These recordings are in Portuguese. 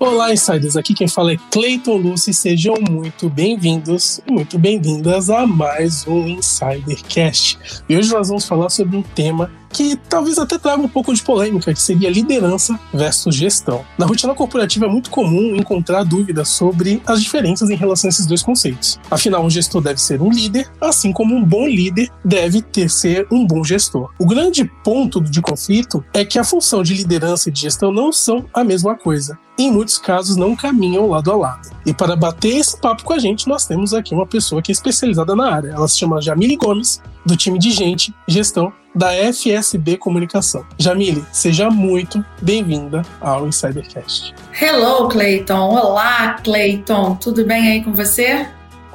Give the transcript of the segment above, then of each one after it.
Olá, insiders! Aqui quem fala é Cleiton Lucy. Sejam muito bem-vindos muito bem-vindas a mais um Insidercast. E hoje nós vamos falar sobre um tema que talvez até traga um pouco de polêmica, que seria liderança versus gestão. Na rotina corporativa é muito comum encontrar dúvidas sobre as diferenças em relação a esses dois conceitos. Afinal, um gestor deve ser um líder, assim como um bom líder deve ter ser um bom gestor. O grande ponto de conflito é que a função de liderança e de gestão não são a mesma coisa. Em muitos casos não caminham lado a lado. E para bater esse papo com a gente, nós temos aqui uma pessoa que é especializada na área. Ela se chama Jamile Gomes, do time de gente, gestão da FSB Comunicação. Jamile, seja muito bem-vinda ao Insidercast. Hello, Clayton. Olá, Clayton. Tudo bem aí com você?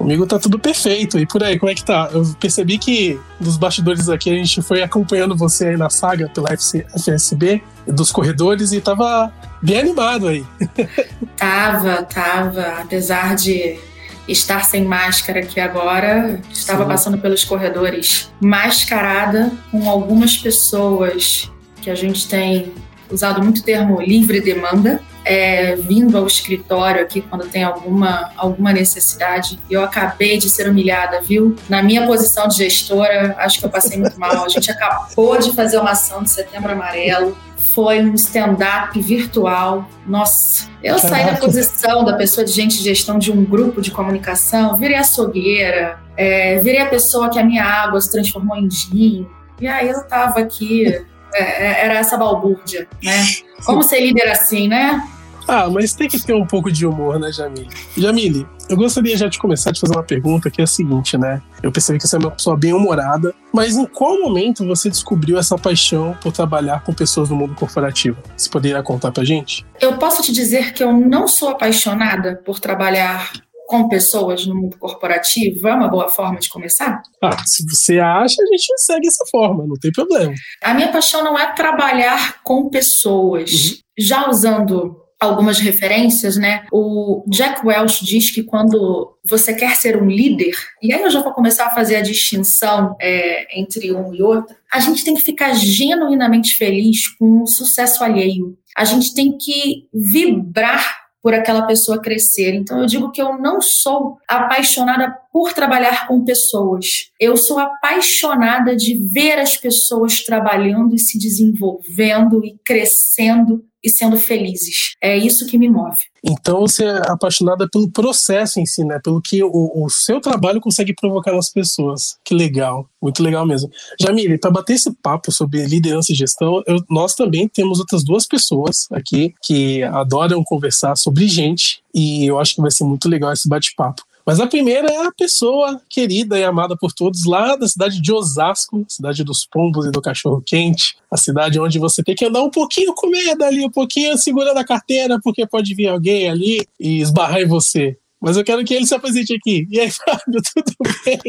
Comigo tá tudo perfeito. E por aí, como é que tá? Eu percebi que dos bastidores aqui a gente foi acompanhando você aí na saga pela FSB, dos corredores, e tava bem animado aí. tava, tava. Apesar de estar sem máscara aqui agora. Estava Sim. passando pelos corredores mascarada com algumas pessoas que a gente tem usado muito o termo livre demanda, é, vindo ao escritório aqui quando tem alguma, alguma necessidade. Eu acabei de ser humilhada, viu? Na minha posição de gestora, acho que eu passei muito mal. A gente acabou de fazer uma ação de setembro amarelo foi um stand-up virtual. Nossa, eu Caraca. saí da posição da pessoa de gente de gestão de um grupo de comunicação, virei açougueira, é, virei a pessoa que a minha água se transformou em gin. E aí eu tava aqui, é, é era essa balbúrdia, né? Como ser líder assim, né? Ah, mas tem que ter um pouco de humor, né, Jamile? Jamile, eu gostaria já de começar a te fazer uma pergunta que é a seguinte, né? Eu percebi que você é uma pessoa bem humorada, mas em qual momento você descobriu essa paixão por trabalhar com pessoas no mundo corporativo? Você poderia contar pra gente? Eu posso te dizer que eu não sou apaixonada por trabalhar com pessoas no mundo corporativo é uma boa forma de começar? Ah, se você acha, a gente segue essa forma, não tem problema. A minha paixão não é trabalhar com pessoas. Uhum. Já usando algumas referências, né? O Jack Welch diz que quando você quer ser um líder, e aí eu já vou começar a fazer a distinção é, entre um e outro, a gente tem que ficar genuinamente feliz com o sucesso alheio. A gente tem que vibrar por aquela pessoa crescer. Então eu digo que eu não sou apaixonada por trabalhar com pessoas. Eu sou apaixonada de ver as pessoas trabalhando e se desenvolvendo e crescendo e sendo felizes. É isso que me move. Então você é apaixonada pelo processo em si, né? Pelo que o, o seu trabalho consegue provocar nas pessoas. Que legal, muito legal mesmo. Jamile, para bater esse papo sobre liderança e gestão, eu, nós também temos outras duas pessoas aqui que adoram conversar sobre gente e eu acho que vai ser muito legal esse bate-papo. Mas a primeira é a pessoa querida e amada por todos lá da cidade de Osasco, cidade dos pombos e do cachorro quente, a cidade onde você tem que andar um pouquinho com medo ali, um pouquinho segurando a carteira, porque pode vir alguém ali e esbarrar em você. Mas eu quero que ele se apresente aqui. E aí, Fábio, tudo bem?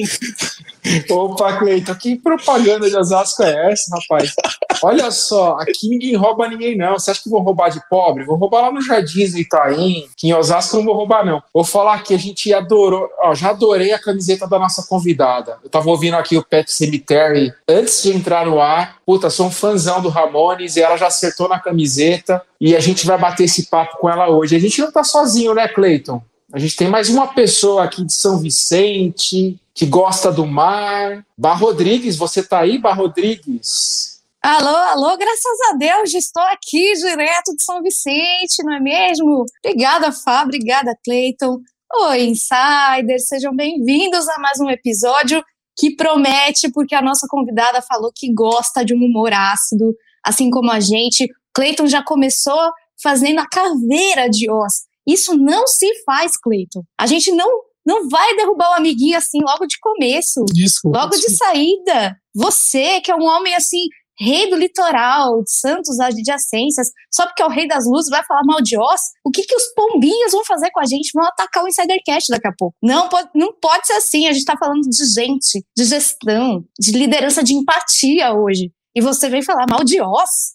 Opa, Cleiton, que propaganda de Osasco é essa, rapaz? Olha só, aqui ninguém rouba ninguém, não. Você acha que vou roubar de pobre? Vou roubar lá no Jardins do Itaim, que em Osasco não vou roubar, não. Vou falar que a gente adorou, ó, já adorei a camiseta da nossa convidada. Eu tava ouvindo aqui o Pet Cemetery antes de entrar no ar. Puta, sou um fãzão do Ramones e ela já acertou na camiseta. E a gente vai bater esse papo com ela hoje. A gente não tá sozinho, né, Cleiton? A gente tem mais uma pessoa aqui de São Vicente, que gosta do mar. Bar Rodrigues, você tá aí, Bar Rodrigues? Alô, alô, graças a Deus, estou aqui direto de São Vicente, não é mesmo? Obrigada, Fá, obrigada, Cleiton. Oi, insiders, sejam bem-vindos a mais um episódio que promete, porque a nossa convidada falou que gosta de um humor ácido, assim como a gente. Cleiton já começou fazendo a caveira de Oz. Isso não se faz, Cleiton. A gente não não vai derrubar o amiguinho assim logo de começo. Desculpa, logo desculpa. de saída. Você, que é um homem assim, rei do litoral, de Santos adjacências, só porque é o rei das luzes, vai falar mal de Oz? O que, que os pombinhos vão fazer com a gente? Vão atacar o Insidercast daqui a pouco. Não pode, não pode ser assim. A gente tá falando de gente, de gestão, de liderança, de empatia hoje. E você vem falar mal de Oz?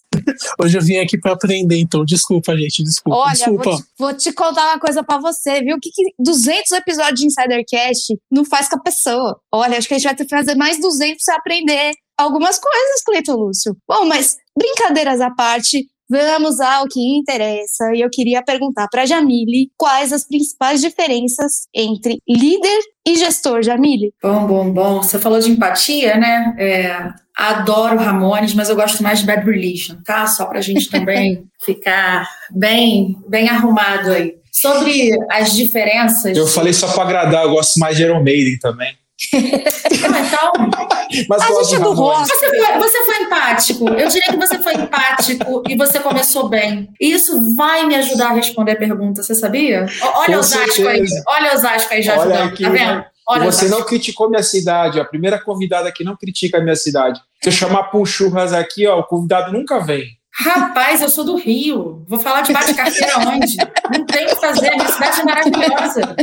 Hoje eu vim aqui para aprender, então desculpa, gente, desculpa. Olha, desculpa. Vou, te, vou te contar uma coisa para você, viu? O que, que 200 episódios de Insidercast não faz com a pessoa? Olha, acho que a gente vai ter que fazer mais 200 para aprender algumas coisas, Cleiton Lúcio. Bom, mas brincadeiras à parte, vamos ao que interessa. E eu queria perguntar para Jamile quais as principais diferenças entre líder e gestor, Jamile. Bom, bom, bom. Você falou de empatia, né? É, adoro Ramones, mas eu gosto mais de Bad Religion, tá? Só pra gente também ficar bem, bem arrumado aí. Sobre as diferenças. Eu falei só para agradar, eu gosto mais de Iron Maiden também. Então, mas a gente é do rock. Você foi, você foi empático. Eu diria que você foi empático e você começou bem. E isso vai me ajudar a responder a pergunta, você sabia? Olha Com os ascos aí. Olha os ascos aí já Olha ajudando, aqui, tá vendo? Olha E os você não criticou minha cidade, a primeira convidada que não critica a minha cidade. Se eu chamar pro churras aqui, ó, o convidado nunca vem. Rapaz, eu sou do Rio. Vou falar de bate-carteira onde? Não tem o que fazer. Minha cidade é maravilhosa.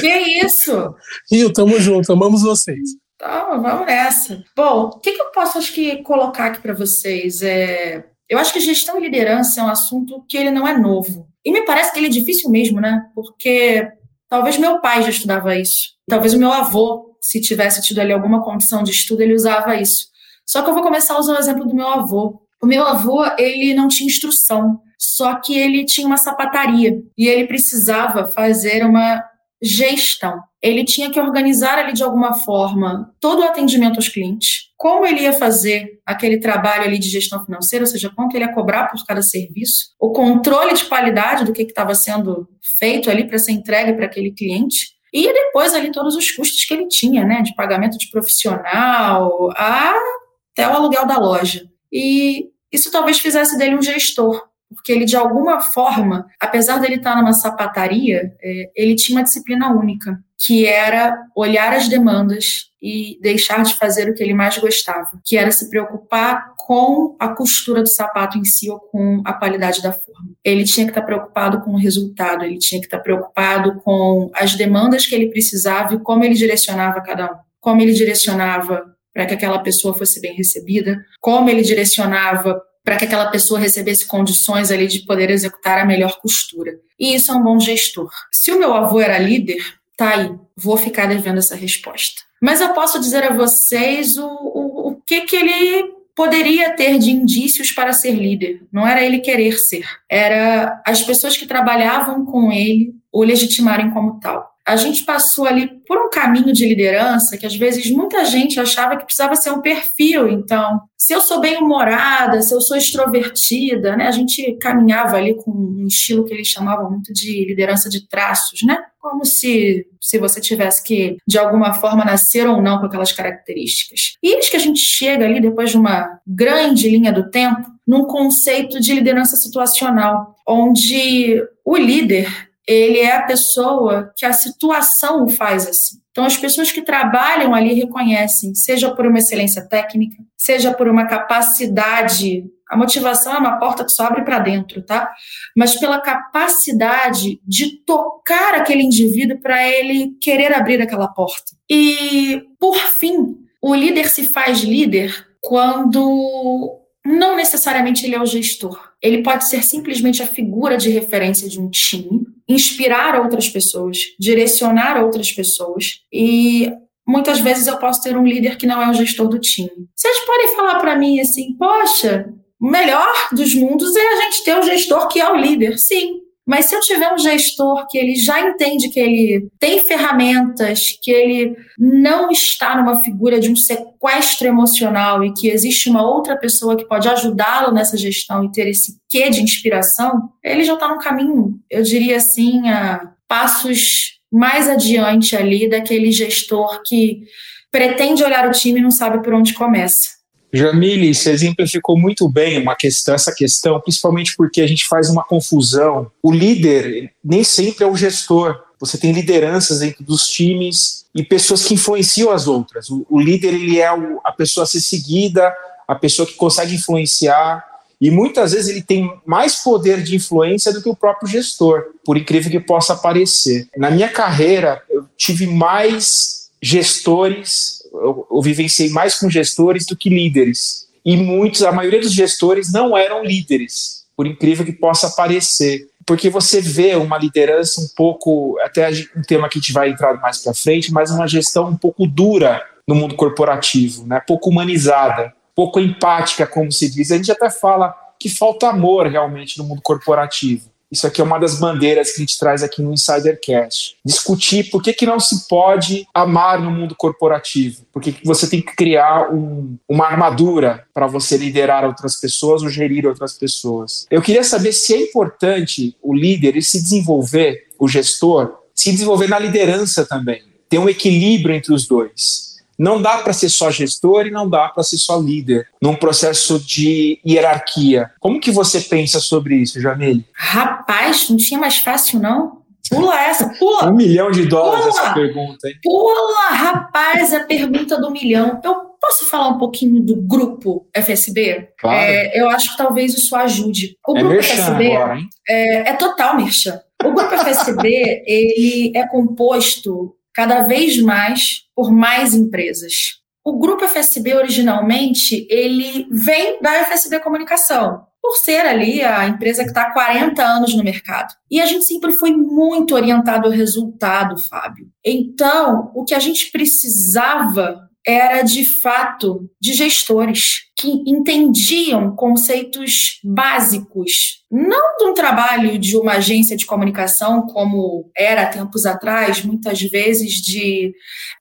Que isso? Rio, tamo junto, amamos vocês. Então, vamos nessa. Bom, o que, que eu posso, acho que, colocar aqui para vocês? É, eu acho que gestão e liderança é um assunto que ele não é novo. E me parece que ele é difícil mesmo, né? Porque talvez meu pai já estudava isso. Talvez o meu avô, se tivesse tido ali alguma condição de estudo, ele usava isso. Só que eu vou começar usando o exemplo do meu avô. O meu avô, ele não tinha instrução, só que ele tinha uma sapataria e ele precisava fazer uma gestão. Ele tinha que organizar ali de alguma forma todo o atendimento aos clientes, como ele ia fazer aquele trabalho ali de gestão financeira, ou seja, quanto ele ia cobrar por cada serviço, o controle de qualidade do que estava sendo feito ali para ser entregue para aquele cliente. E depois ali todos os custos que ele tinha, né, de pagamento de profissional, até o aluguel da loja. E isso talvez fizesse dele um gestor, porque ele, de alguma forma, apesar dele estar numa sapataria, é, ele tinha uma disciplina única, que era olhar as demandas e deixar de fazer o que ele mais gostava, que era se preocupar com a costura do sapato em si ou com a qualidade da forma. Ele tinha que estar preocupado com o resultado, ele tinha que estar preocupado com as demandas que ele precisava e como ele direcionava cada um, como ele direcionava para que aquela pessoa fosse bem recebida, como ele direcionava para que aquela pessoa recebesse condições ali de poder executar a melhor costura. E isso é um bom gestor. Se o meu avô era líder, tá aí, vou ficar devendo essa resposta. Mas eu posso dizer a vocês o, o, o que, que ele poderia ter de indícios para ser líder. Não era ele querer ser, era as pessoas que trabalhavam com ele o legitimarem como tal a gente passou ali por um caminho de liderança que às vezes muita gente achava que precisava ser um perfil. Então, se eu sou bem humorada, se eu sou extrovertida, né? A gente caminhava ali com um estilo que eles chamavam muito de liderança de traços, né? Como se, se você tivesse que, de alguma forma, nascer ou não com aquelas características. E eis que a gente chega ali, depois de uma grande linha do tempo, num conceito de liderança situacional, onde o líder ele é a pessoa que a situação o faz assim. Então, as pessoas que trabalham ali reconhecem, seja por uma excelência técnica, seja por uma capacidade. A motivação é uma porta que só abre para dentro, tá? Mas pela capacidade de tocar aquele indivíduo para ele querer abrir aquela porta. E, por fim, o líder se faz líder quando não necessariamente ele é o gestor. Ele pode ser simplesmente a figura de referência de um time, inspirar outras pessoas, direcionar outras pessoas e muitas vezes eu posso ter um líder que não é o gestor do time. Vocês podem falar para mim assim, poxa, o melhor dos mundos é a gente ter o gestor que é o líder. Sim, mas se eu tiver um gestor que ele já entende que ele tem ferramentas, que ele não está numa figura de um sequestro emocional e que existe uma outra pessoa que pode ajudá-lo nessa gestão e ter esse quê de inspiração, ele já está no caminho, eu diria assim, a passos mais adiante ali daquele gestor que pretende olhar o time e não sabe por onde começa. Jamile, você exemplificou muito bem uma questão, essa questão, principalmente porque a gente faz uma confusão. O líder nem sempre é o gestor. Você tem lideranças dentro dos times e pessoas que influenciam as outras. O, o líder ele é o, a pessoa a ser seguida, a pessoa que consegue influenciar. E muitas vezes ele tem mais poder de influência do que o próprio gestor, por incrível que possa parecer. Na minha carreira, eu tive mais gestores eu, vivenciei mais com gestores do que líderes. E muitos, a maioria dos gestores não eram líderes, por incrível que possa parecer. Porque você vê uma liderança um pouco, até um tema que a gente vai entrar mais para frente, mas uma gestão um pouco dura no mundo corporativo, né? pouco humanizada, pouco empática, como se diz. A gente até fala que falta amor realmente no mundo corporativo. Isso aqui é uma das bandeiras que a gente traz aqui no Insidercast. Discutir por que, que não se pode amar no mundo corporativo. Por que, que você tem que criar um, uma armadura para você liderar outras pessoas ou gerir outras pessoas. Eu queria saber se é importante o líder se desenvolver, o gestor, se desenvolver na liderança também. Ter um equilíbrio entre os dois não dá para ser só gestor e não dá para ser só líder num processo de hierarquia. Como que você pensa sobre isso, Jamile? Rapaz, não tinha mais fácil, não? Pula essa, pula. Um milhão de dólares pula, essa pergunta, hein? Pula, rapaz, a pergunta do milhão. Eu posso falar um pouquinho do grupo FSB? Claro. É, eu acho que talvez isso ajude. O é grupo FSB agora, hein? É, é total merchan. O grupo FSB ele é composto cada vez mais por mais empresas. O grupo FSB originalmente ele vem da FSB Comunicação, por ser ali a empresa que está há 40 anos no mercado. E a gente sempre foi muito orientado ao resultado, Fábio. Então, o que a gente precisava era de fato de gestores que entendiam conceitos básicos, não de um trabalho de uma agência de comunicação, como era tempos atrás, muitas vezes de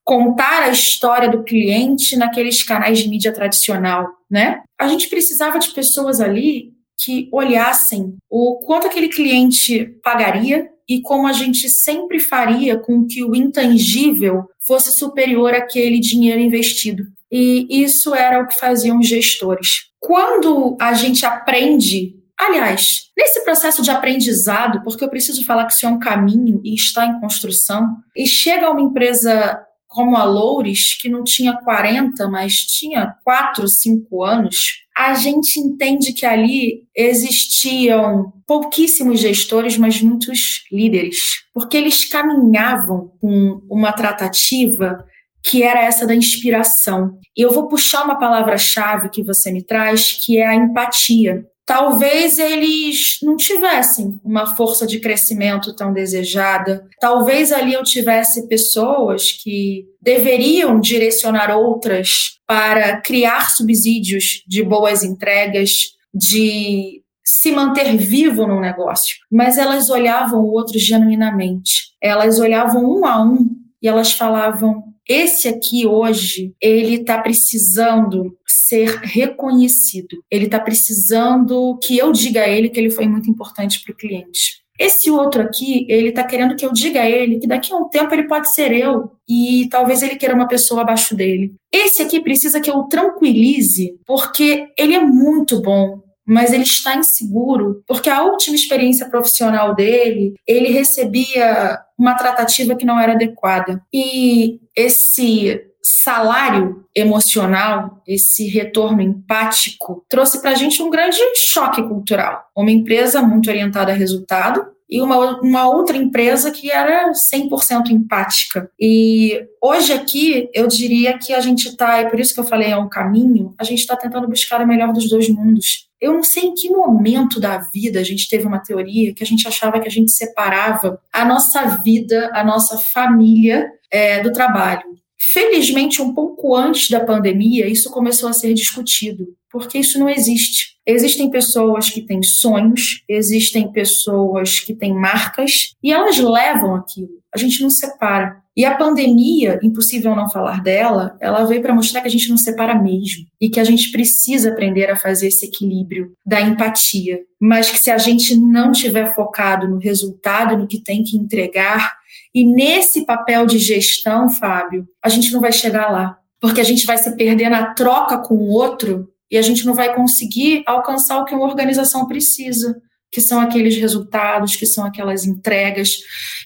contar a história do cliente naqueles canais de mídia tradicional, né? A gente precisava de pessoas ali que olhassem o quanto aquele cliente pagaria e como a gente sempre faria com que o intangível fosse superior àquele dinheiro investido. E isso era o que faziam os gestores. Quando a gente aprende, aliás, nesse processo de aprendizado, porque eu preciso falar que isso é um caminho e está em construção, e chega uma empresa como a Loures, que não tinha 40, mas tinha 4, 5 anos, a gente entende que ali existiam pouquíssimos gestores, mas muitos líderes, porque eles caminhavam com uma tratativa que era essa da inspiração. E eu vou puxar uma palavra-chave que você me traz, que é a empatia talvez eles não tivessem uma força de crescimento tão desejada. Talvez ali eu tivesse pessoas que deveriam direcionar outras para criar subsídios de boas entregas, de se manter vivo no negócio. Mas elas olhavam o outro genuinamente. Elas olhavam um a um e elas falavam: esse aqui hoje, ele está precisando ser reconhecido. Ele está precisando que eu diga a ele que ele foi muito importante para o cliente. Esse outro aqui, ele está querendo que eu diga a ele que daqui a um tempo ele pode ser eu e talvez ele queira uma pessoa abaixo dele. Esse aqui precisa que eu tranquilize porque ele é muito bom, mas ele está inseguro porque a última experiência profissional dele, ele recebia uma tratativa que não era adequada. E esse salário emocional, esse retorno empático, trouxe para a gente um grande choque cultural. Uma empresa muito orientada a resultado e uma, uma outra empresa que era 100% empática. E hoje aqui, eu diria que a gente está, e por isso que eu falei é um caminho, a gente está tentando buscar o melhor dos dois mundos. Eu não sei em que momento da vida a gente teve uma teoria que a gente achava que a gente separava a nossa vida, a nossa família é, do trabalho. Felizmente, um pouco antes da pandemia, isso começou a ser discutido, porque isso não existe. Existem pessoas que têm sonhos, existem pessoas que têm marcas e elas levam aquilo. A gente não separa. E a pandemia, impossível não falar dela, ela veio para mostrar que a gente não separa mesmo e que a gente precisa aprender a fazer esse equilíbrio da empatia, mas que se a gente não tiver focado no resultado, no que tem que entregar, e nesse papel de gestão, Fábio, a gente não vai chegar lá, porque a gente vai se perder na troca com o outro e a gente não vai conseguir alcançar o que uma organização precisa, que são aqueles resultados, que são aquelas entregas.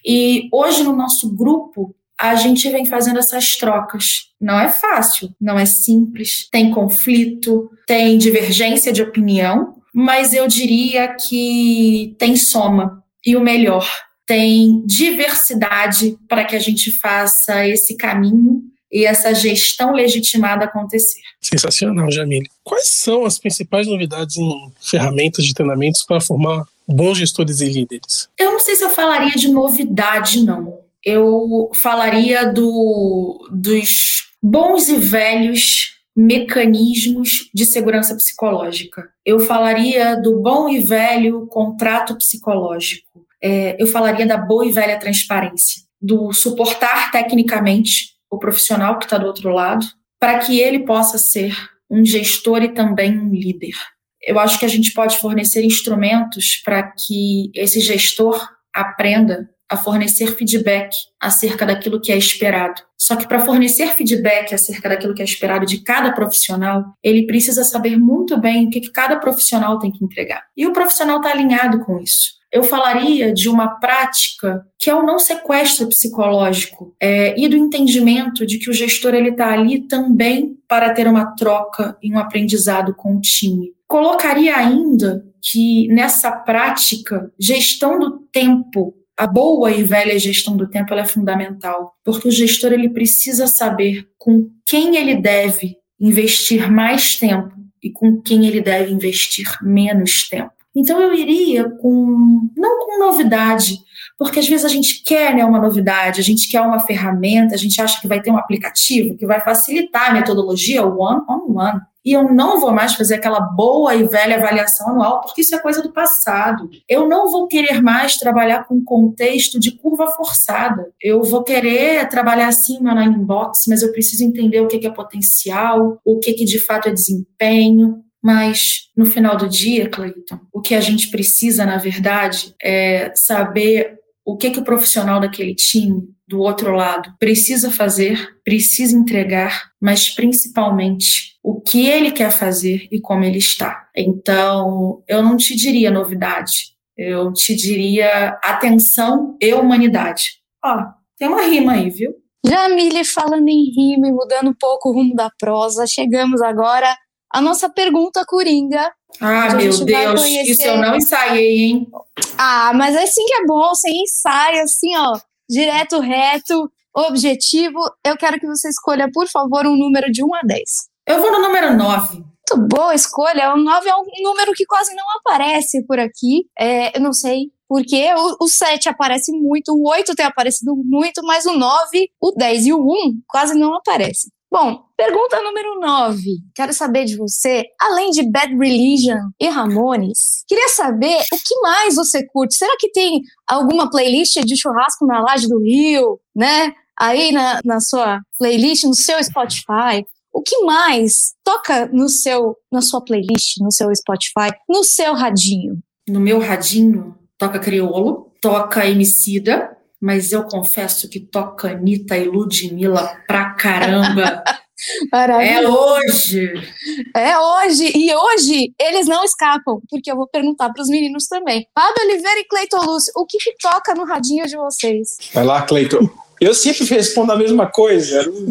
E hoje no nosso grupo, a gente vem fazendo essas trocas. Não é fácil, não é simples, tem conflito, tem divergência de opinião, mas eu diria que tem soma. E o melhor, tem diversidade para que a gente faça esse caminho e essa gestão legitimada acontecer. Sensacional, Jamile. Quais são as principais novidades em ferramentas de treinamentos para formar bons gestores e líderes? Eu não sei se eu falaria de novidade, não. Eu falaria do, dos bons e velhos mecanismos de segurança psicológica. Eu falaria do bom e velho contrato psicológico. É, eu falaria da boa e velha transparência, do suportar tecnicamente o profissional que está do outro lado, para que ele possa ser um gestor e também um líder. Eu acho que a gente pode fornecer instrumentos para que esse gestor aprenda a fornecer feedback acerca daquilo que é esperado. Só que para fornecer feedback acerca daquilo que é esperado de cada profissional, ele precisa saber muito bem o que, que cada profissional tem que entregar. E o profissional está alinhado com isso eu falaria de uma prática que é o não sequestro psicológico é, e do entendimento de que o gestor ele está ali também para ter uma troca e um aprendizado com o time. Colocaria ainda que nessa prática, gestão do tempo a boa e velha gestão do tempo é fundamental, porque o gestor ele precisa saber com quem ele deve investir mais tempo e com quem ele deve investir menos tempo. Então eu iria com não com novidade, porque às vezes a gente quer né, uma novidade, a gente quer uma ferramenta, a gente acha que vai ter um aplicativo que vai facilitar a metodologia one on one. E eu não vou mais fazer aquela boa e velha avaliação anual, porque isso é coisa do passado. Eu não vou querer mais trabalhar com contexto de curva forçada. Eu vou querer trabalhar assim na inbox, mas eu preciso entender o que é potencial, o que de fato é desempenho, mas no final do dia, Cleiton, o que a gente precisa, na verdade, é saber o que, que o profissional daquele time, do outro lado, precisa fazer, precisa entregar, mas principalmente o que ele quer fazer e como ele está. Então, eu não te diria novidade, eu te diria atenção e humanidade. Ó, tem uma rima aí, viu? Jamile falando em rima e mudando um pouco o rumo da prosa, chegamos agora a nossa pergunta coringa. Ah, meu Deus, conhecer... isso eu não ensaiei, hein? Ah, mas é assim que é bom, você ensaia assim, ó, direto, reto, objetivo. Eu quero que você escolha, por favor, um número de 1 a 10. Eu vou no número 9. Muito boa escolha. O 9 é um número que quase não aparece por aqui. É, eu não sei porque o, o 7 aparece muito, o 8 tem aparecido muito, mas o 9, o 10 e o 1 quase não aparecem. Bom, pergunta número 9. Quero saber de você, além de Bad Religion e Ramones, queria saber o que mais você curte. Será que tem alguma playlist de churrasco na Laje do Rio, né? Aí na, na sua playlist, no seu Spotify. O que mais toca no seu, na sua playlist, no seu Spotify, no seu radinho? No meu radinho toca Criolo, toca Emicida, mas eu confesso que toca Anitta e Ludmilla pra caramba. É hoje! É hoje! E hoje eles não escapam, porque eu vou perguntar para os meninos também. Fábio Oliveira e Cleiton Lúcio, o que, que toca no radinho de vocês? Vai lá, Cleiton. Eu sempre respondo a mesma coisa. Eu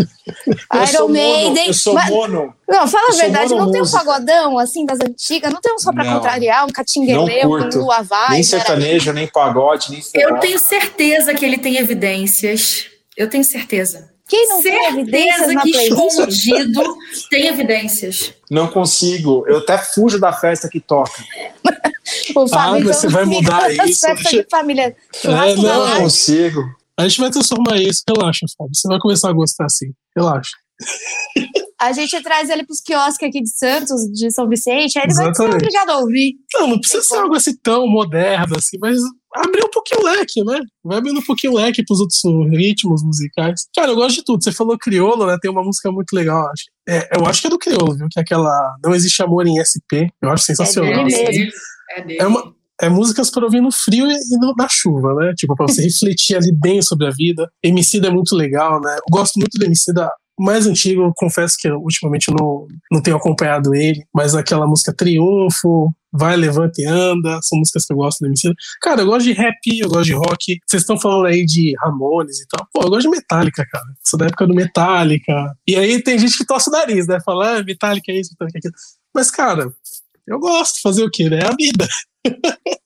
Iron Maiden. Eu sou mono. Não, fala a verdade, não tem um pagodão assim das antigas? Não tem um só pra não, contrariar, um catingueleu, um lua vai? Nem sertanejo, nem pagode, nem. Eu tenho certeza que ele tem evidências. Eu tenho certeza. Quem não certeza tem evidências na que escondido tem evidências. Não consigo. Eu até fujo da festa que toca. o ah, então, você vai mudar isso. Festa de família. É, não, não consigo. A gente vai transformar isso, relaxa, Fábio. Você vai começar a gostar assim, relaxa. A gente traz ele pros quiosques aqui de Santos, de São Vicente, aí ele Exatamente. vai ser obrigado a ouvir. Não, não precisa ser algo assim tão moderno, assim, mas abrir um pouquinho o leque, né? Vai abrindo um pouquinho o leque pros outros ritmos musicais. Cara, eu gosto de tudo. Você falou crioulo, né? Tem uma música muito legal, acho. É, eu acho que é do crioulo, viu? Que é aquela Não Existe Amor em SP. Eu acho sensacional. É dele mesmo. É, dele. é uma é músicas para ouvir no frio e no, na chuva, né? Tipo, pra você refletir ali bem sobre a vida. Emicida é muito legal, né? Eu gosto muito do Emicida mais antigo, eu confesso que eu, ultimamente não, não tenho acompanhado ele, mas aquela música Triunfo, Vai, Levanta e Anda, são músicas que eu gosto do Emicida. Cara, eu gosto de rap, eu gosto de rock. Vocês estão falando aí de Ramones e tal. Pô, eu gosto de Metallica, cara. Sou da época do Metallica. E aí tem gente que torce o nariz, né? Fala, ah, Metallica é isso, Metallica é aquilo. Mas, cara, eu gosto, fazer o quê, né? É a vida.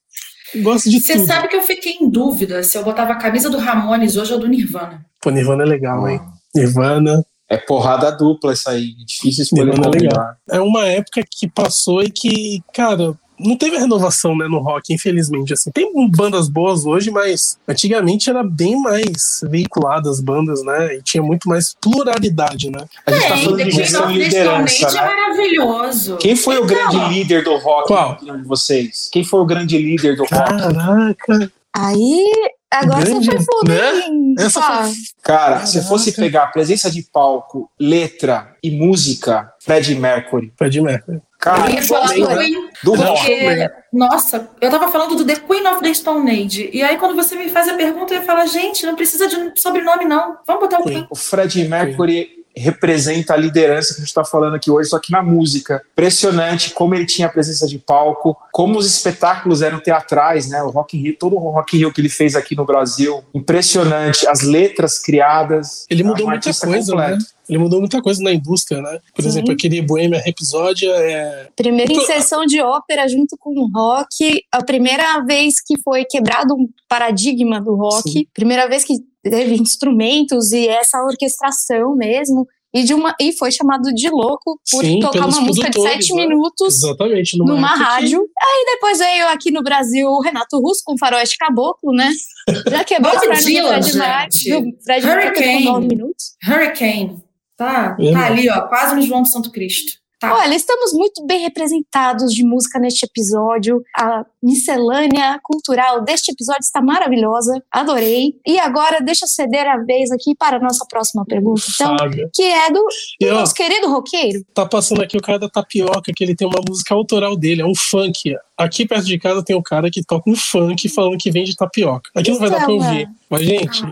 Gosto de Você tudo. Você sabe que eu fiquei em dúvida se eu botava a camisa do Ramones hoje ou do Nirvana. Pô, Nirvana é legal, ah. hein? Nirvana. É porrada dupla isso aí. Difícil escolher Nirvana é legal. É uma época que passou e que, cara, não teve renovação né, no rock, infelizmente. Assim. Tem bandas boas hoje, mas antigamente era bem mais veiculada as bandas, né? E tinha muito mais pluralidade, né? A gente tá falando de gestão e liderança, é né? maravilhoso. Quem foi o Então, grande ó. líder do rock Qual? de vocês? Quem foi o grande líder do rock? Caraca! Aí, agora Grande, você foi fundo, né? Essa foi- Cara, se Caraca. fosse pegar presença de palco, letra e música, Fred Mercury. Fred Mercury. Cara, Eu ia falar do né? Queen, do Não, rock. porque, nossa, eu tava falando do The Queen of the Stone Age. E aí, quando você me faz a pergunta, eu falar, gente, não precisa de um sobrenome, não. Vamos botar o Queen. Queen. O Fred Mercury representa a liderança que a gente está falando aqui hoje, só que na música. Impressionante como ele tinha presença de palco, como os espetáculos eram teatrais, né? O Rock in Rio, todo o Rock in Rio que ele fez aqui no Brasil, impressionante. As letras criadas. Ele É mudou muita artista coisa, completo. né? Ele mudou muita coisa na indústria, né? Por Sim. exemplo, aquele Bohemian Rhapsody é... Primeira inserção de ópera junto com o rock. A primeira vez que foi quebrado um paradigma do rock. Sim. Primeira vez que teve instrumentos e essa orquestração mesmo. E, de uma, e foi chamado de louco por Sim, tocar uma música de sete né? minutos Exatamente. numa que- rádio. Aí depois veio aqui no Brasil o Renato Russo com Faroeste Caboclo, né? Já quebrou as Bob pernas do Fred Mercury. Fred Hurricane. com nove minutos. Hurricane. Tá, É, tá né? ali, ó, quase no João do Santo Cristo. Tá. Olha, estamos muito bem representados de música neste episódio. A miscelânea cultural deste episódio está maravilhosa. Adorei. E agora, deixa eu ceder a vez aqui para a nossa próxima pergunta, então, que é do, nosso querido roqueiro. tá passando aqui o cara da tapioca, que ele tem uma música autoral dele, é um funk. Aqui perto de casa tem um cara que toca um funk falando que vende tapioca. Aqui não vai dar pra Então, ouvir. Mas, gente,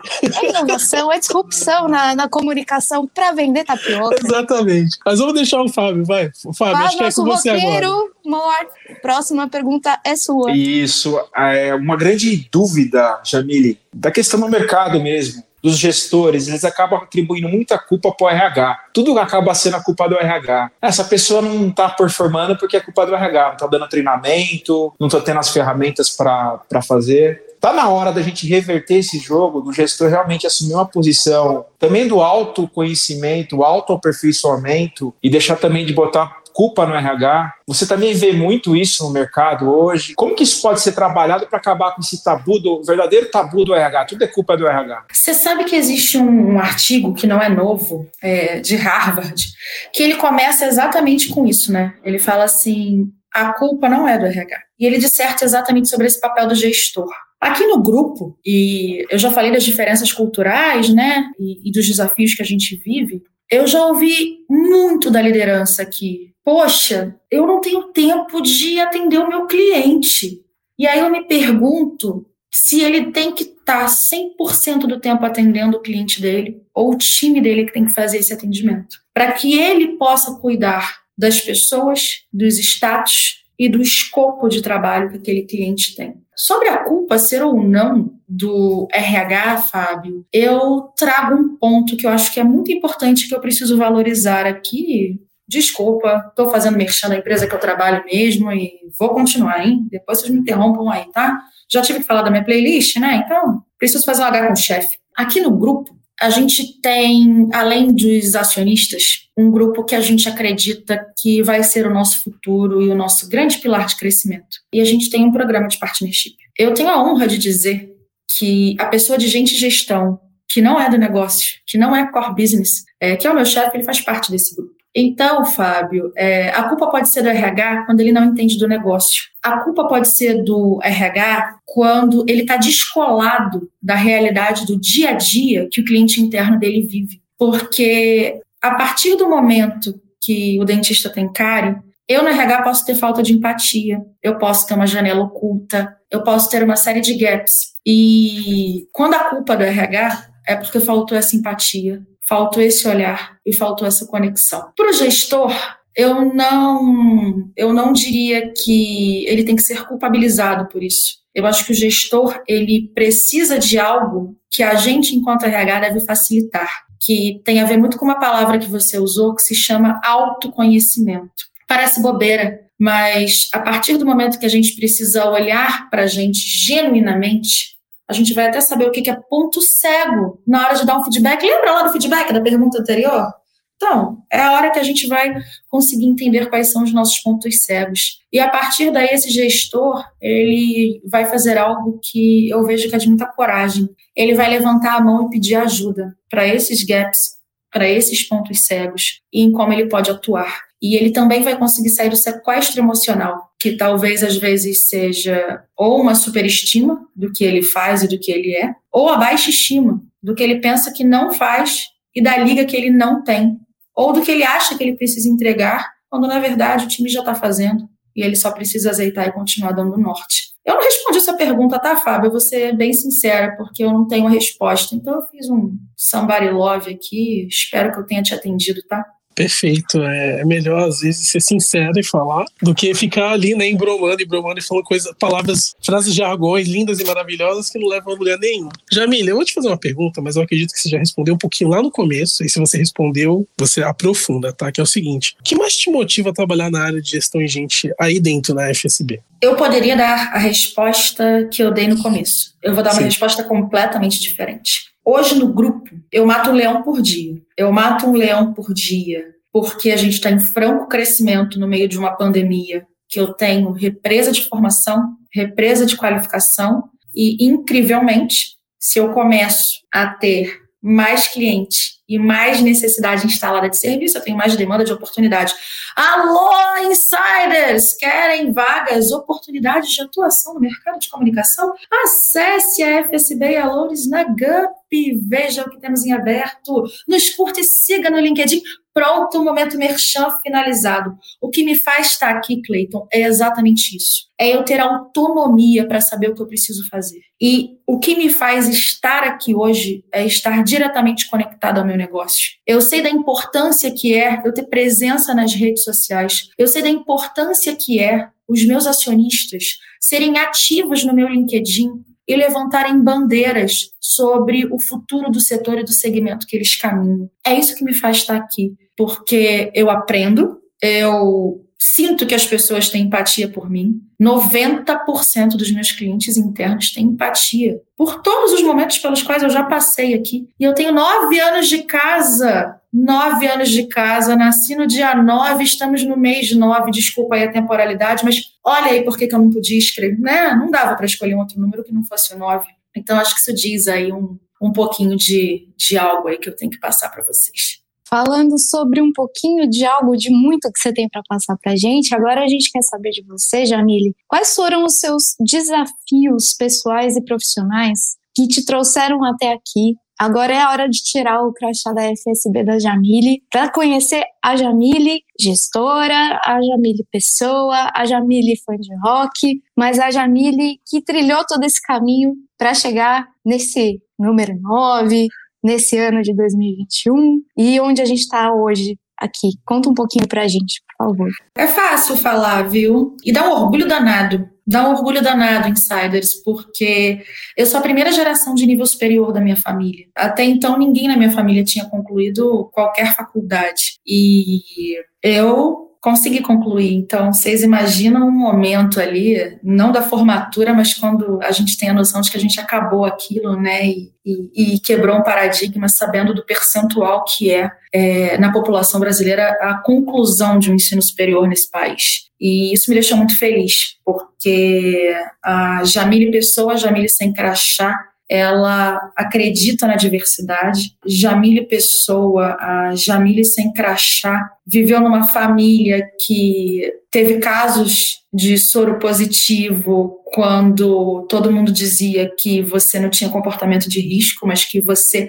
É inovação, é disrupção na, na comunicação para vender tapioca. exatamente. Mas vamos deixar o Fábio, vai. Fábio, Faz acho que é com você agora. roqueiro, Mor. Próxima pergunta é sua. Isso, é uma grande dúvida, Jamile, da questão do mercado mesmo, dos gestores, eles acabam atribuindo muita culpa para o RH. Tudo acaba sendo a culpa do RH. Essa pessoa não está performando porque é culpa do RH, não está dando treinamento, não está tendo as ferramentas para fazer. Tá na hora da gente reverter esse jogo, do gestor realmente assumir uma posição também do autoconhecimento, autoaperfeiçoamento e deixar também de botar culpa no RH. Você também vê muito isso no mercado hoje. Como que isso pode ser trabalhado para acabar com esse tabu, do verdadeiro tabu do RH? Tudo é culpa do RH. Você sabe que existe um, um artigo que não é novo, é, de Harvard, que ele começa exatamente com isso, né? Ele fala assim: a culpa não é do RH. E ele disserta exatamente sobre esse papel do gestor. Aqui no grupo, e eu já falei das diferenças culturais, né? E, e dos desafios que a gente vive, eu já ouvi muito da liderança aqui. Poxa, eu não tenho tempo de atender o meu cliente. E aí eu me pergunto se ele tem que estar 100% do tempo atendendo o cliente dele ou o time dele que tem que fazer esse atendimento, para que ele possa cuidar das pessoas, dos status e do escopo de trabalho que aquele cliente tem. Sobre a culpa ser ou não do RH, Fábio, eu trago um ponto que eu acho que é muito importante que eu preciso valorizar aqui. Desculpa, estou fazendo merchan da empresa que eu trabalho mesmo e vou continuar, hein? Depois vocês me interrompam aí, tá? Já tive que falar da minha playlist, né? Então, preciso fazer um H com o chefe. Aqui no grupo, a gente tem, além dos acionistas, um grupo que a gente acredita que vai ser o nosso futuro e o nosso grande pilar de crescimento. E a gente tem um programa de partnership. Eu tenho a honra de dizer que a pessoa de gente gestão, que não é do negócio, que não é core business, é, que é o meu chefe, ele faz parte desse grupo. Então, Fábio, é, a culpa pode ser do RH quando ele não entende do negócio. A culpa pode ser do RH quando ele está descolado da realidade do dia a dia que o cliente interno dele vive. Porque a partir do momento que o dentista tem cárie, eu no RH posso ter falta de empatia, eu posso ter uma janela oculta, eu posso ter uma série de gaps. E quando a culpa é do RH é porque faltou essa empatia, faltou esse olhar e faltou essa conexão. Para o gestor, eu não, eu não diria que ele tem que ser culpabilizado por isso. Eu acho que o gestor ele precisa de algo que a gente, enquanto RH, deve facilitar, que tem a ver muito com uma palavra que você usou que se chama autoconhecimento. Parece bobeira, mas a partir do momento que a gente precisa olhar para a gente genuinamente, a gente vai até saber o que é ponto cego na hora de dar um feedback. Lembra lá do feedback da pergunta anterior? Então, é a hora que a gente vai conseguir entender quais são os nossos pontos cegos. E a partir daí, esse gestor, ele vai fazer algo que eu vejo que é de muita coragem. Ele vai levantar a mão e pedir ajuda para esses gaps, para esses pontos cegos e em como ele pode atuar. E ele também vai conseguir sair do sequestro emocional, que talvez às vezes seja ou uma superestima do que ele faz e do que ele é, ou a baixa estima do que ele pensa que não faz e da liga que ele não tem ou do que ele acha que ele precisa entregar, quando na verdade o time já está fazendo e ele só precisa azeitar e continuar dando norte. Eu não respondi essa pergunta, tá, Fábio? Eu vou ser bem sincera, porque eu não tenho a resposta. Então eu fiz um somebody love aqui, espero que eu tenha te atendido, tá? Perfeito. É, é melhor, às vezes, ser sincero e falar do que ficar ali, né, embromando, embromando e falando coisas, palavras, frases de jargões lindas e maravilhosas que não levam a lugar nenhum. Jamília, eu vou te fazer uma pergunta, mas eu acredito que você já respondeu um pouquinho lá no começo, e se você respondeu, você aprofunda, tá? Que é o seguinte: o que mais te motiva a trabalhar na área de gestão em gente aí dentro na FSB? Eu poderia dar a resposta que eu dei no começo. Eu vou dar Sim. uma resposta completamente diferente. Hoje no grupo, eu mato um leão por dia. Eu mato um leão por dia porque a gente está em franco crescimento no meio de uma pandemia, que eu tenho represa de formação, represa de qualificação e, incrivelmente, se eu começo a ter mais cliente e mais necessidade instalada de serviço, eu tenho mais demanda de oportunidade. Alô, insiders! Querem vagas, oportunidades de atuação no mercado de comunicação? Acesse a FSB e a Loures na GUP, veja o que temos em aberto, nos curta e siga no LinkedIn. Pronto, momento merchan finalizado. O que me faz estar aqui, Clayton, é exatamente isso. É eu ter autonomia para saber o que eu preciso fazer. E o que me faz estar aqui hoje é estar diretamente conectado ao meu negócio. Eu sei da importância que é eu ter presença nas redes sociais. Eu sei da importância que é os meus acionistas serem ativos no meu LinkedIn e levantarem bandeiras sobre o futuro do setor e do segmento que eles caminham. É isso que me faz estar aqui porque eu aprendo, eu sinto que as pessoas têm empatia por mim. 90% dos meus clientes internos têm empatia por todos os momentos pelos quais eu já passei aqui. E eu tenho nove anos de casa. Nove anos de casa, nasci no dia nove, estamos no mês nove, desculpa aí a temporalidade, mas olha aí por que, eu não podia escrever, né? Não dava para escolher um outro número que não fosse o nove. Então acho que isso diz aí um, um pouquinho de, de algo aí que eu tenho que passar para vocês falando sobre um pouquinho de algo de muito que você tem para passar para gente. Agora a gente quer saber de você, Jamile, quais foram os seus desafios pessoais e profissionais que te trouxeram até aqui? Agora é a hora de tirar o crachá da FSB da Jamile para conhecer a Jamile gestora, a Jamile pessoa, a Jamile fã de rock, mas a Jamile que trilhou todo esse caminho para chegar nesse número 9, nesse ano de 2021 e onde a gente está hoje aqui. Conta um pouquinho pra gente, por favor. É fácil falar, viu? E dá um orgulho danado. Dá um orgulho danado, insiders, porque eu sou a primeira geração de nível superior da minha família. Até então, ninguém na minha família tinha concluído qualquer faculdade. E eu consegui concluir. Então, vocês imaginam um momento ali, não da formatura, mas quando a gente tem a noção de que a gente acabou aquilo, né, e, e, e quebrou um paradigma, sabendo do percentual que é, é, na população brasileira a conclusão de um ensino superior nesse país. E isso me deixou muito feliz, porque a Jamile Pessoa, a Jamile Sem Crachá, ela acredita na diversidade. Jamile Pessoa, a Jamile sem crachá, viveu numa família que teve casos de soro positivo quando todo mundo dizia que você não tinha comportamento de risco, mas que você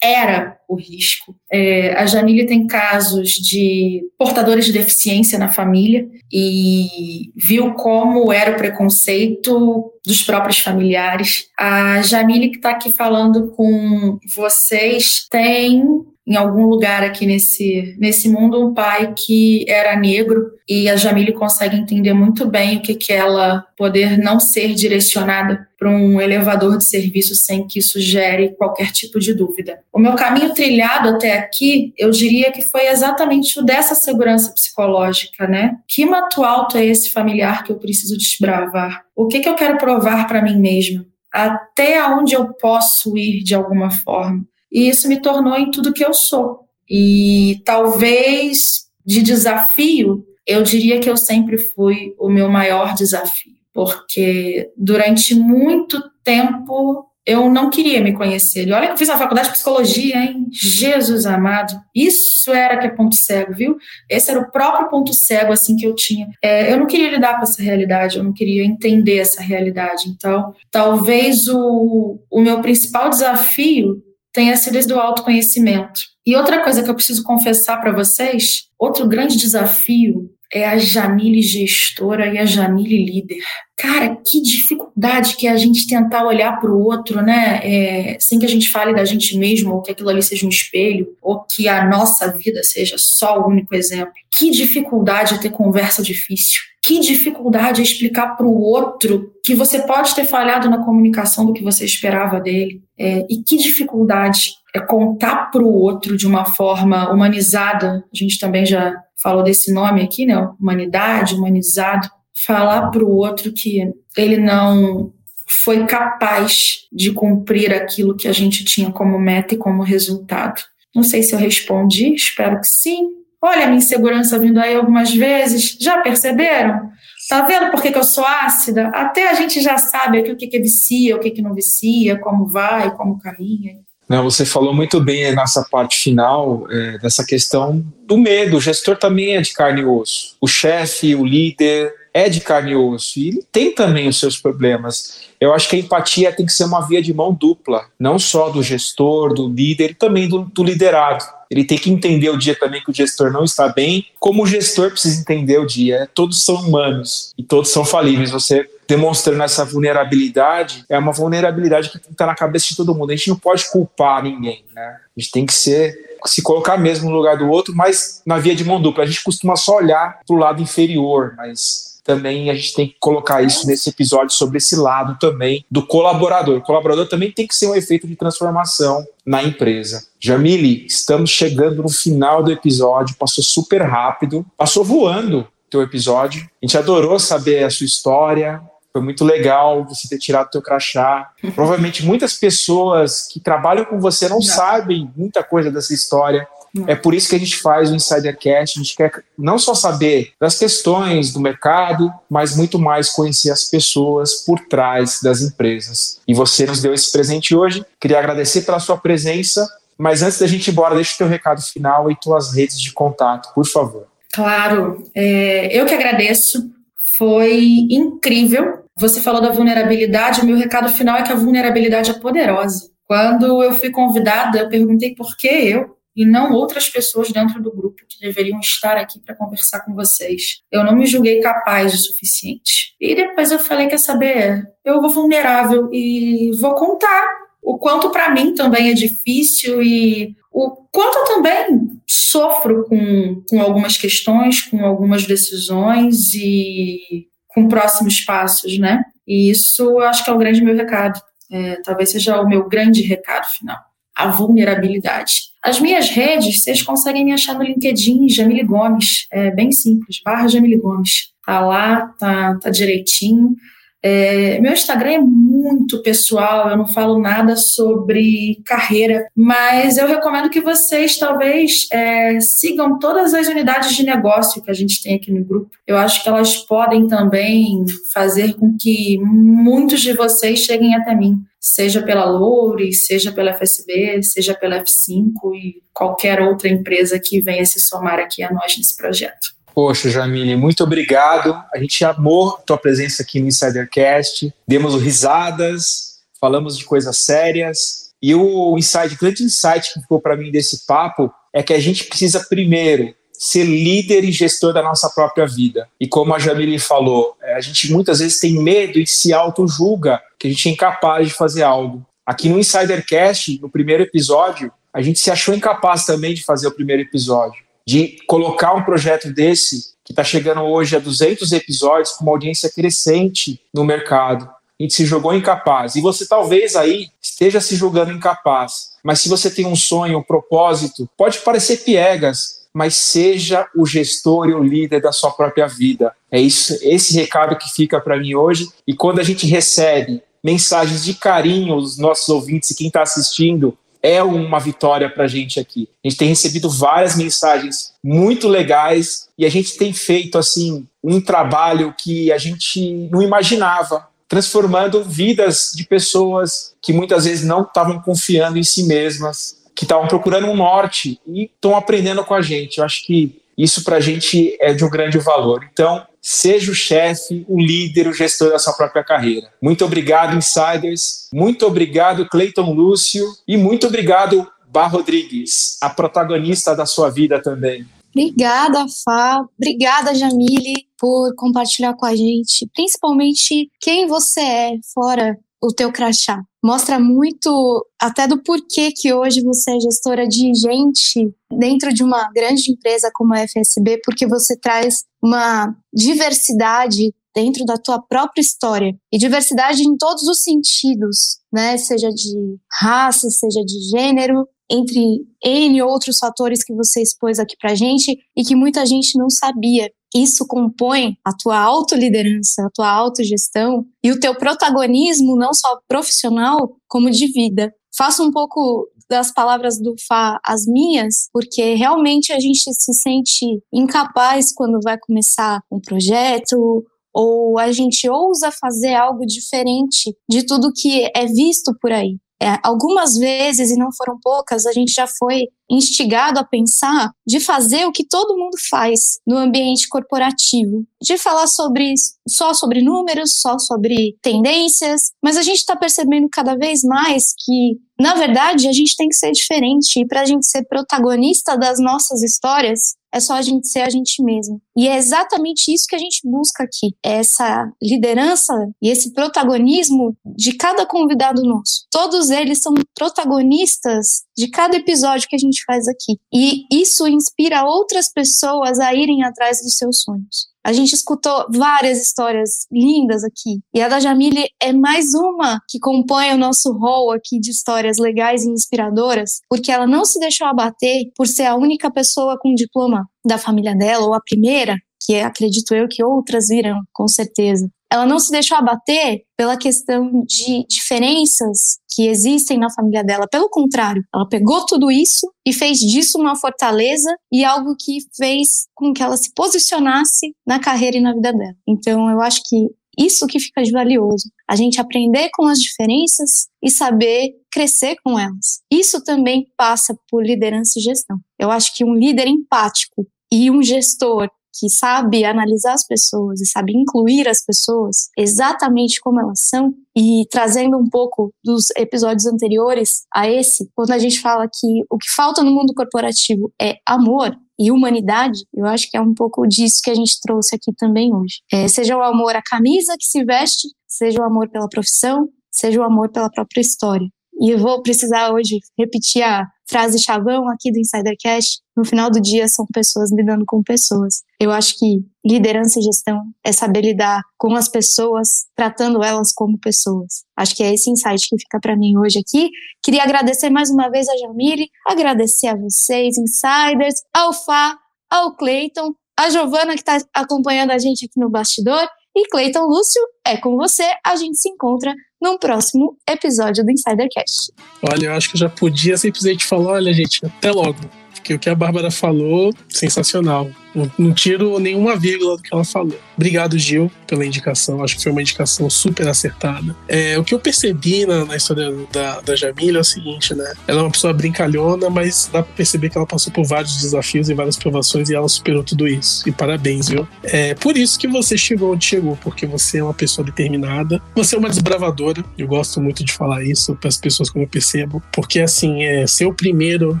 era o risco. É, a Jamile tem casos de portadores de deficiência na família e viu como era o preconceito dos próprios familiares. A Jamile que está aqui falando com vocês tem em algum lugar aqui nesse, nesse mundo um pai que era negro e a Jamile consegue entender muito bem o que, que ela poder não ser direcionada para um elevador de serviço sem que isso gere qualquer tipo de dúvida. O meu caminho trilhado até aqui, eu diria que foi exatamente o dessa segurança psicológica, né? Que mato alto é esse familiar que eu preciso desbravar? O que, que eu quero provar para mim mesma? Até onde eu posso ir de alguma forma? E isso me tornou em tudo que eu sou. E talvez de desafio, eu diria que eu sempre fui o meu maior desafio, porque durante muito tempo eu não queria me conhecer. E olha que eu fiz a faculdade de psicologia, hein? Jesus amado. Isso era que é ponto cego, viu? Esse era o próprio ponto cego, assim, que eu tinha. É, eu não queria lidar com essa realidade, eu não queria entender essa realidade. Então, talvez o, o meu principal desafio tenha sido esse do autoconhecimento. E outra coisa que eu preciso confessar para vocês, outro grande desafio é a Jamile gestora e a Jamile líder. Cara, que dificuldade que é a gente tentar olhar para o outro, né? É, sem que a gente fale da gente mesmo, ou que aquilo ali seja um espelho, ou que a nossa vida seja só o único exemplo. Que dificuldade é ter conversa difícil. Que dificuldade é explicar para o outro que você pode ter falhado na comunicação do que você esperava dele. É, e que dificuldade é contar para o outro de uma forma humanizada. A gente também já falou desse nome aqui, né? Humanidade, humanizado. Falar para o outro que ele não foi capaz de cumprir aquilo que a gente tinha como meta e como resultado. Não sei se eu respondi, espero que sim. Olha a minha insegurança vindo aí algumas vezes. Já perceberam? Tá vendo por que, que eu sou ácida? Até a gente já sabe aqui o que, que vicia, o que, que não vicia, como vai, como caminha. Não, você falou muito bem nessa parte final é, dessa questão do medo. O gestor também é de carne e osso. O chefe, o líder é de carne e osso. E ele tem também os seus problemas. Eu acho que a empatia tem que ser uma via de mão dupla, não só do gestor, do líder, também do, do liderado. Ele tem que entender o dia também que o gestor não está bem, como o gestor precisa entender o dia. Todos são humanos e todos são falíveis. Você demonstrando essa vulnerabilidade, é uma vulnerabilidade que está na cabeça de todo mundo. A gente não pode culpar ninguém, né? A gente tem que ser se colocar mesmo no lugar do outro, mas na via de mão dupla. A gente costuma só olhar para o lado inferior, mas também a gente tem que colocar isso nesse episódio sobre esse lado também do colaborador. O colaborador também tem que ser um efeito de transformação na empresa. Jamile, estamos chegando no final do episódio, passou super rápido, passou voando o teu episódio. A gente adorou saber a sua história, foi muito legal você ter tirado o teu crachá. Provavelmente muitas pessoas que trabalham com você não, não. sabem muita coisa dessa história. É por isso que a gente faz o Insidercast. A gente quer não só saber das questões do mercado, mas muito mais conhecer as pessoas por trás das empresas. E você nos deu esse presente hoje. Queria agradecer pela sua presença. Mas antes da gente ir embora, deixa o teu recado final e tuas redes de contato, por favor. Claro, é, eu que agradeço. Foi incrível você falou da vulnerabilidade, meu recado final é que a vulnerabilidade é poderosa. Quando eu fui convidada, eu perguntei por que eu e não outras pessoas dentro do grupo que deveriam estar aqui para conversar com vocês. Eu não me julguei capaz o suficiente. E depois eu falei: quer saber? Eu vou vulnerável e vou contar o quanto para mim também é difícil e o quanto eu também sofro com, com algumas questões, com algumas decisões e com próximos passos, né? E isso eu acho que é o grande meu recado. É, talvez seja o meu grande recado final. A vulnerabilidade. As minhas redes, vocês conseguem me achar no LinkedIn, Jamile Gomes. É bem simples, barra Jamile Gomes. Tá lá, tá, tá direitinho. É, meu Instagram é muito pessoal, eu não falo nada sobre carreira, mas eu recomendo que vocês talvez é, sigam todas as unidades de negócio que a gente tem aqui no grupo. Eu acho que elas podem também fazer com que muitos de vocês cheguem até mim, seja pela Loure, seja pela FSB, seja pela F5 e qualquer outra empresa que venha se somar aqui a nós nesse projeto. Poxa, Jamile, muito obrigado. A gente amou a tua presença aqui no Insidercast. Demos risadas, falamos de coisas sérias. E o insight, o grande insight que ficou para mim desse papo é que a gente precisa primeiro ser líder e gestor da nossa própria vida. E como a Jamile falou, é, a gente muitas vezes tem medo e se auto-julga que a gente é incapaz de fazer algo. Aqui no Insidercast, no primeiro episódio, a gente se achou incapaz também de fazer o primeiro episódio de colocar um projeto desse, que está chegando hoje a 200 episódios, com uma audiência crescente no mercado. A gente se jogou incapaz. E você talvez aí esteja se julgando incapaz. Mas se você tem um sonho, um propósito, pode parecer piegas, mas seja o gestor e o líder da sua própria vida. É isso, esse recado que fica para mim hoje. E quando a gente recebe mensagens de carinho dos nossos ouvintes e quem está assistindo, é uma vitória para a gente aqui. A gente tem recebido várias mensagens muito legais e a gente tem feito assim um trabalho que a gente não imaginava, transformando vidas de pessoas que muitas vezes não estavam confiando em si mesmas, que estavam procurando um norte e estão aprendendo com a gente. Eu acho que isso para a gente é de um grande valor. Então, seja o chefe, o líder, o gestor da sua própria carreira. Muito obrigado, Insiders. Muito obrigado, Cleiton Lúcio. E muito obrigado, Bar Rodrigues, a protagonista da sua vida também. Obrigada, Fá. Obrigada, Jamile, por compartilhar com a gente, principalmente quem você é fora o teu crachá. Mostra muito até do porquê que hoje você é gestora de gente dentro de uma grande empresa como a FSB, porque você traz uma diversidade dentro da tua própria história e diversidade em todos os sentidos, né? Seja de raça, seja de gênero, entre N outros fatores que você expôs aqui pra gente e que muita gente não sabia. Isso compõe a tua autoliderança, a tua autogestão e o teu protagonismo, não só profissional, como de vida. Faço um pouco das palavras do Fá as minhas, porque realmente a gente se sente incapaz quando vai começar um projeto ou a gente ousa fazer algo diferente de tudo que é visto por aí. É, algumas vezes, e não foram poucas, a gente já foi instigado a pensar de fazer o que todo mundo faz no ambiente corporativo, de falar sobre só sobre números, só sobre tendências, mas a gente está percebendo cada vez mais que, na verdade, a gente tem que ser diferente e para a gente ser protagonista das nossas histórias, é só a gente ser a gente mesmo. E é exatamente isso que a gente busca aqui. É essa liderança e esse protagonismo de cada convidado nosso. Todos eles são protagonistas de cada episódio que a gente faz aqui. E isso inspira outras pessoas a irem atrás dos seus sonhos. A gente escutou várias histórias lindas aqui. E a da Jamile é mais uma que compõe o nosso rol aqui de histórias legais e inspiradoras, porque ela não se deixou abater por ser a única pessoa com diploma da família dela, ou a primeira, que acredito eu que outras virão, com certeza ela não se deixou abater pela questão de diferenças que existem na família dela. Pelo contrário, ela pegou tudo isso e fez disso uma fortaleza e algo que fez com que ela se posicionasse na carreira e na vida dela. Então, eu acho que isso que fica de valioso. A gente aprender com as diferenças e saber crescer com elas. Isso também passa por liderança e gestão. Eu acho que um líder empático e um gestor que sabe analisar as pessoas e sabe incluir as pessoas exatamente como elas são, e trazendo um pouco dos episódios anteriores a esse, quando a gente fala que o que falta no mundo corporativo é amor, e humanidade, eu acho que é um pouco disso que a gente trouxe aqui também hoje. É, seja o amor à camisa que se veste, seja o amor pela profissão, seja o amor pela própria história. E eu vou precisar hoje repetir a frase chavão aqui do Insidercast. No final do dia, são pessoas lidando com pessoas. Eu acho que liderança e gestão é saber lidar com as pessoas, tratando elas como pessoas. Acho que é esse insight que fica para mim hoje aqui. Queria agradecer mais uma vez a Jamile, agradecer a vocês, insiders, ao Fá, ao Clayton, a Giovana que está acompanhando a gente aqui no bastidor e Cleiton Lúcio, é com você. A gente se encontra num próximo episódio do Insidercast. Olha, eu acho que eu já podia simplesmente falar: olha, gente, até logo. Porque o que a Bárbara falou, sensacional. Não, tiro nenhuma vírgula do que ela falou. Obrigado, Gil, pela indicação. Acho que foi uma indicação super acertada. É, o que eu percebi na, na história da, da Jamila é o seguinte, né? Ela é uma pessoa brincalhona, mas dá pra perceber que ela passou por vários desafios e várias provações e ela superou tudo isso. E parabéns, viu? É por isso que você chegou onde chegou, porque você é uma pessoa determinada. Você é uma desbravadora. Eu gosto muito de falar isso para as pessoas, como eu percebo. Porque, assim, é, ser o primeiro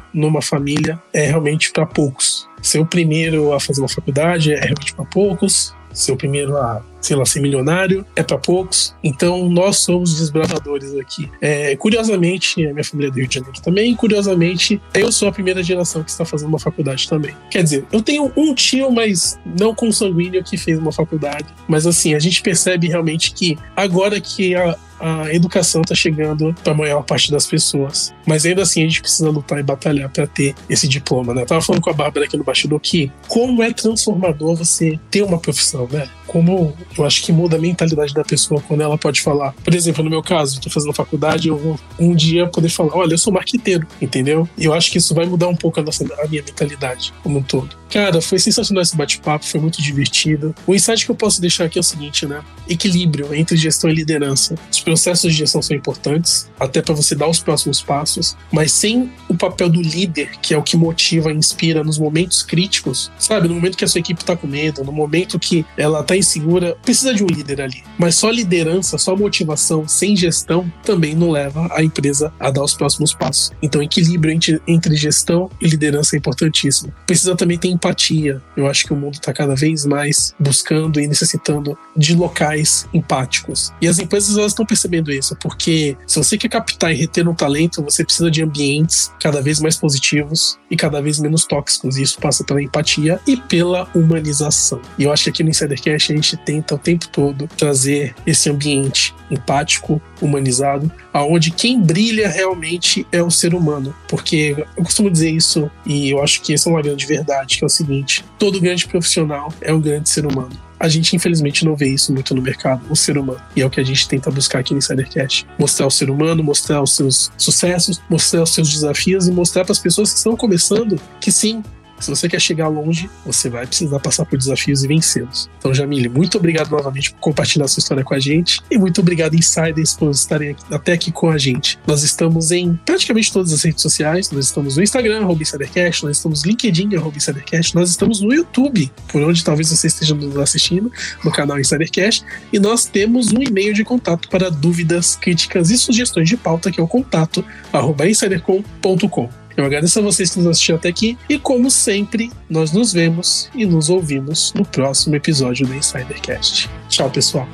numa família é realmente para poucos ser o primeiro a fazer uma faculdade é realmente para poucos, ser o primeiro a, sei lá, ser milionário é para poucos. Então nós somos desbravadores aqui. É, curiosamente, a minha família é do Rio de Janeiro também. Curiosamente, eu sou a primeira geração que está fazendo uma faculdade também. Quer dizer, eu tenho um tio, mas não consanguíneo, que fez uma faculdade. Mas assim, a gente percebe realmente que agora que a, a educação está chegando para a maior parte das pessoas. Mas ainda assim a gente precisa lutar e batalhar para ter esse diploma, né? Eu tava falando com a Bárbara aqui no bastidor que como é transformador você ter uma profissão, né? como eu acho que muda a mentalidade da pessoa quando ela pode falar. Por exemplo, no meu caso, estou fazendo faculdade, eu vou um dia poder falar: olha, eu sou marqueteiro, entendeu? E eu acho que isso vai mudar um pouco a, nossa, a minha mentalidade como um todo. Cara, foi sensacional esse bate-papo, foi muito divertido. O insight que eu posso deixar aqui é o seguinte, né? Equilíbrio entre gestão e liderança. Os processos de gestão são importantes, até para você dar os próximos passos, mas sem o papel do líder, que é o que motiva e inspira nos momentos críticos, sabe? No momento que a sua equipe tá com medo, no momento que ela tá insegura, precisa de um líder ali. Mas só liderança, só motivação, sem gestão, também não leva a empresa a dar os próximos passos. Então, equilíbrio entre, gestão e liderança é importantíssimo. Precisa também ter empatia. Eu acho que o mundo está cada vez mais buscando e necessitando de locais empáticos. E as empresas elas estão percebendo isso, porque se você quer captar e reter um talento, você precisa de ambientes cada vez mais positivos e cada vez menos tóxicos. E isso passa pela empatia e pela humanização. E eu acho que aqui no Insidercast a gente tenta o tempo todo trazer esse ambiente empático, humanizado, aonde quem brilha realmente é o ser humano. Porque eu costumo dizer isso e eu acho que essa é uma grande verdade, que é o seguinte: todo grande profissional é um grande ser humano. A gente, infelizmente, não vê isso muito no mercado, o ser humano. E é o que a gente tenta buscar aqui no Insidercast. Mostrar o ser humano, mostrar os seus sucessos, mostrar os seus desafios e mostrar para as pessoas que estão começando que sim, se você quer chegar longe, você vai precisar passar por desafios e vencê-los. Então, Jamile, muito obrigado novamente por compartilhar sua história com a gente e muito obrigado, Insiders, por estarem aqui, até aqui com a gente. Nós estamos em praticamente todas as redes sociais, nós estamos no Instagram, Insidercast, nós estamos no LinkedIn, Insidercast, nós estamos no YouTube, por onde talvez você esteja nos assistindo, no canal Insidercast, e nós temos um e-mail de contato para dúvidas, críticas e sugestões de pauta, que é o contato arroba insidercom.com. Eu agradeço a vocês que nos assistiram até aqui e, como sempre, nós nos vemos e nos ouvimos no próximo episódio do Insidercast. Tchau, pessoal.